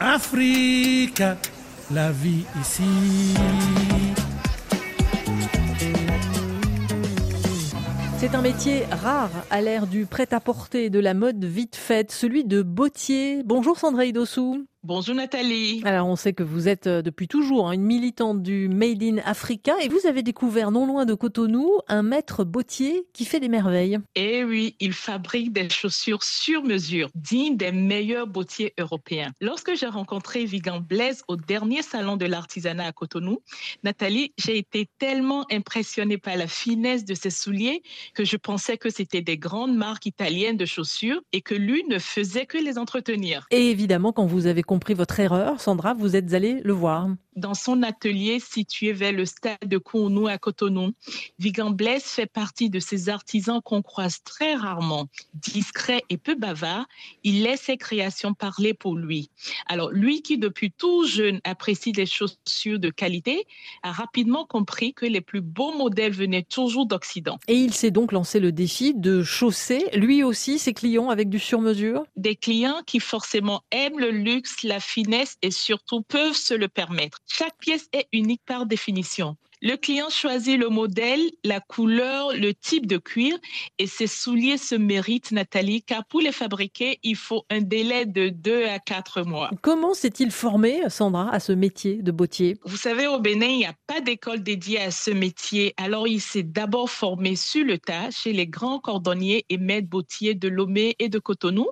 Africa, la vie ici. C'est un métier rare à l'ère du prêt-à-porter, de la mode vite faite, celui de bottier. Bonjour Sandra Idossou. Bonjour Nathalie. Alors on sait que vous êtes euh, depuis toujours hein, une militante du Made in Africa et vous avez découvert non loin de Cotonou un maître bottier qui fait des merveilles. Eh oui, il fabrique des chaussures sur mesure, dignes des meilleurs bottiers européens. Lorsque j'ai rencontré Vigan Blaise au dernier salon de l'artisanat à Cotonou, Nathalie, j'ai été tellement impressionnée par la finesse de ses souliers que je pensais que c'était des grandes marques italiennes de chaussures et que lui ne faisait que les entretenir. Et évidemment, quand vous avez compris votre erreur, Sandra, vous êtes allée le voir dans son atelier situé vers le stade de Cournou à Cotonou. Vigan Blaise fait partie de ces artisans qu'on croise très rarement. Discret et peu bavard, il laisse ses créations parler pour lui. Alors, lui qui depuis tout jeune apprécie des chaussures de qualité, a rapidement compris que les plus beaux modèles venaient toujours d'Occident. Et il s'est donc lancé le défi de chausser, lui aussi, ses clients avec du sur-mesure? Des clients qui forcément aiment le luxe, la finesse et surtout peuvent se le permettre. Chaque pièce est unique par définition. Le client choisit le modèle, la couleur, le type de cuir et ses souliers se méritent, Nathalie, car pour les fabriquer, il faut un délai de 2 à 4 mois. Comment s'est-il formé, Sandra, à ce métier de bottier? Vous savez, au Bénin, il n'y a pas d'école dédiée à ce métier. Alors, il s'est d'abord formé sur le tas chez les grands cordonniers et maîtres bottiers de Lomé et de Cotonou,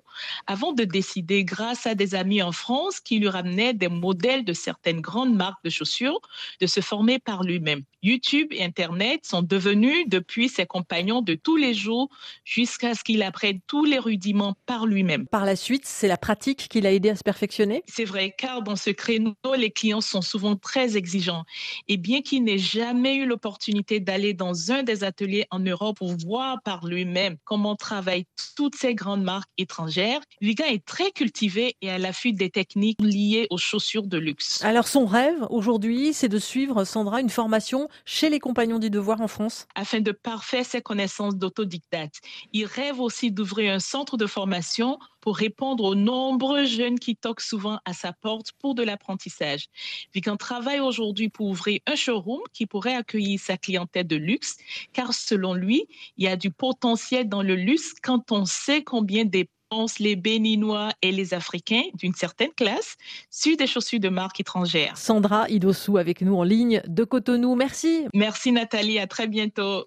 avant de décider, grâce à des amis en France qui lui ramenaient des modèles de certaines grandes marques de chaussures, de se former par lui-même. YouTube et Internet sont devenus depuis ses compagnons de tous les jours jusqu'à ce qu'il apprenne tous les rudiments par lui-même. Par la suite, c'est la pratique qui l'a aidé à se perfectionner? C'est vrai, car dans ce créneau, les clients sont souvent très exigeants. Et bien qu'il n'ait jamais eu l'opportunité d'aller dans un des ateliers en Europe pour voir par lui-même comment travaillent toutes ces grandes marques étrangères, Vigan est très cultivé et à l'affût des techniques liées aux chaussures de luxe. Alors son rêve aujourd'hui, c'est de suivre Sandra une formation chez les compagnons du devoir en France Afin de parfaire ses connaissances d'autodidacte. Il rêve aussi d'ouvrir un centre de formation pour répondre aux nombreux jeunes qui toquent souvent à sa porte pour de l'apprentissage. Vigan travaille aujourd'hui pour ouvrir un showroom qui pourrait accueillir sa clientèle de luxe, car selon lui, il y a du potentiel dans le luxe quand on sait combien des les Béninois et les Africains d'une certaine classe sur des chaussures de marque étrangère. Sandra Idossou avec nous en ligne de Cotonou. Merci. Merci Nathalie, à très bientôt.